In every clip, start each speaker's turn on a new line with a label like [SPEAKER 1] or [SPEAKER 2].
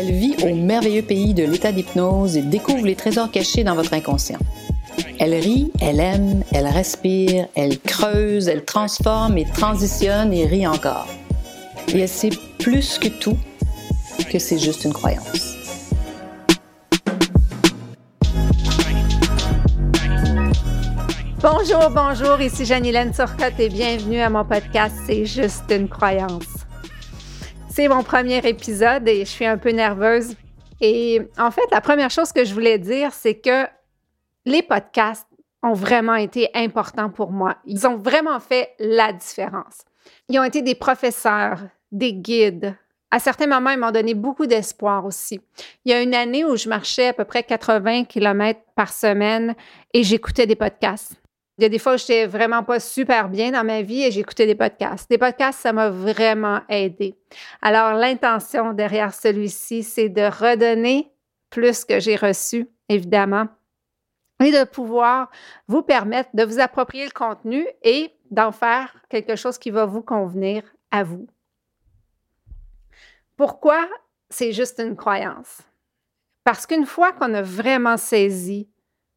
[SPEAKER 1] Elle vit au merveilleux pays de l'état d'hypnose et découvre les trésors cachés dans votre inconscient. Elle rit, elle aime, elle respire, elle creuse, elle transforme et transitionne et rit encore. Et elle sait plus que tout que c'est juste une croyance.
[SPEAKER 2] Bonjour, bonjour, ici Turcotte et bienvenue à mon podcast C'est juste une croyance. C'est mon premier épisode et je suis un peu nerveuse. Et en fait, la première chose que je voulais dire, c'est que les podcasts ont vraiment été importants pour moi. Ils ont vraiment fait la différence. Ils ont été des professeurs, des guides. À certains moments, ils m'ont donné beaucoup d'espoir aussi. Il y a une année où je marchais à peu près 80 km par semaine et j'écoutais des podcasts. Il y a des fois où j'étais vraiment pas super bien dans ma vie et j'écoutais des podcasts. Des podcasts, ça m'a vraiment aidé. Alors, l'intention derrière celui-ci, c'est de redonner plus que j'ai reçu, évidemment, et de pouvoir vous permettre de vous approprier le contenu et d'en faire quelque chose qui va vous convenir à vous. Pourquoi c'est juste une croyance? Parce qu'une fois qu'on a vraiment saisi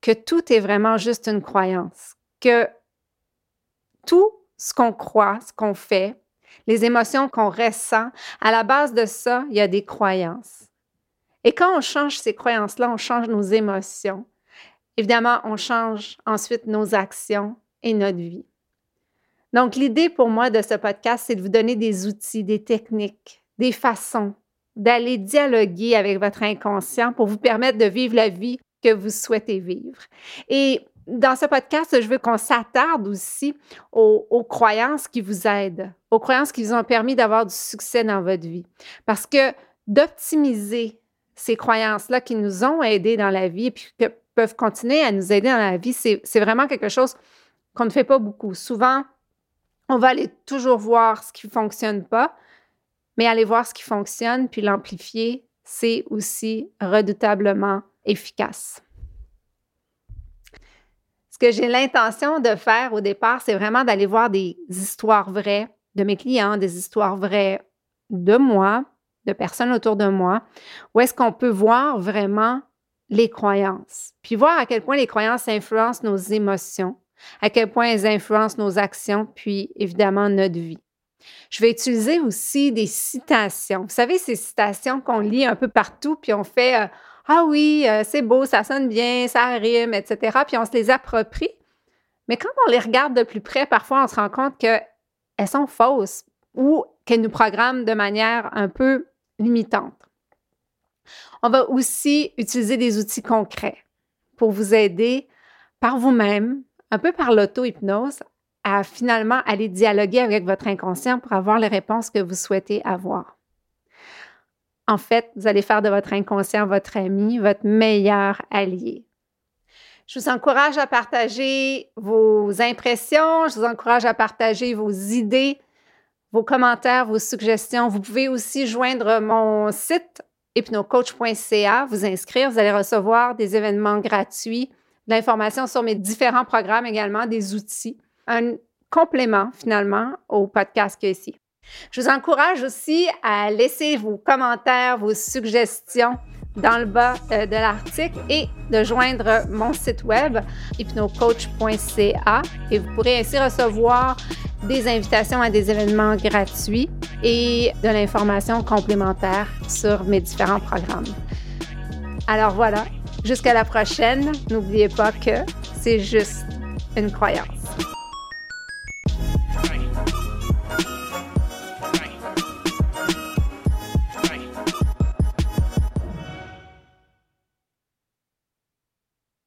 [SPEAKER 2] que tout est vraiment juste une croyance, que tout ce qu'on croit, ce qu'on fait, les émotions qu'on ressent, à la base de ça, il y a des croyances. Et quand on change ces croyances-là, on change nos émotions. Évidemment, on change ensuite nos actions et notre vie. Donc, l'idée pour moi de ce podcast, c'est de vous donner des outils, des techniques, des façons d'aller dialoguer avec votre inconscient pour vous permettre de vivre la vie que vous souhaitez vivre. Et dans ce podcast, je veux qu'on s'attarde aussi aux, croyances qui vous aident, aux croyances qui vous ont permis d'avoir du succès dans votre vie. Parce que d'optimiser ces croyances-là qui nous ont aidés dans la vie et puis peuvent continuer à nous aider dans la vie, c'est vraiment quelque chose qu'on ne fait pas beaucoup. Souvent, on va aller toujours voir ce qui ne fonctionne pas, mais aller voir ce qui fonctionne puis l'amplifier, c'est aussi redoutablement efficace. Que j'ai l'intention de faire au départ, c'est vraiment d'aller voir des histoires vraies de mes clients, des histoires vraies de moi, de personnes autour de moi, où est-ce qu'on peut voir vraiment les croyances, puis voir à quel point les croyances influencent nos émotions, à quel point elles influencent nos actions, puis évidemment notre vie. Je vais utiliser aussi des citations. Vous savez, ces citations qu'on lit un peu partout, puis on fait euh, Ah oui, euh, c'est beau, ça sonne bien, ça rime, etc. Puis on se les approprie. Mais quand on les regarde de plus près, parfois on se rend compte qu'elles sont fausses ou qu'elles nous programment de manière un peu limitante. On va aussi utiliser des outils concrets pour vous aider par vous-même, un peu par l'auto-hypnose, à finalement aller dialoguer avec votre inconscient pour avoir les réponses que vous souhaitez avoir. En fait, vous allez faire de votre inconscient votre ami, votre meilleur allié. Je vous encourage à partager vos impressions, je vous encourage à partager vos idées, vos commentaires, vos suggestions. Vous pouvez aussi joindre mon site hypnocoach.ca, vous inscrire. Vous allez recevoir des événements gratuits, de l'information sur mes différents programmes également, des outils, un complément finalement au podcast que ici. Je vous encourage aussi à laisser vos commentaires, vos suggestions dans le bas euh, de l'article et de joindre mon site web hypnocoach.ca et vous pourrez ainsi recevoir des invitations à des événements gratuits et de l'information complémentaire sur mes différents programmes. Alors voilà, jusqu'à la prochaine. N'oubliez pas que c'est juste une croyance.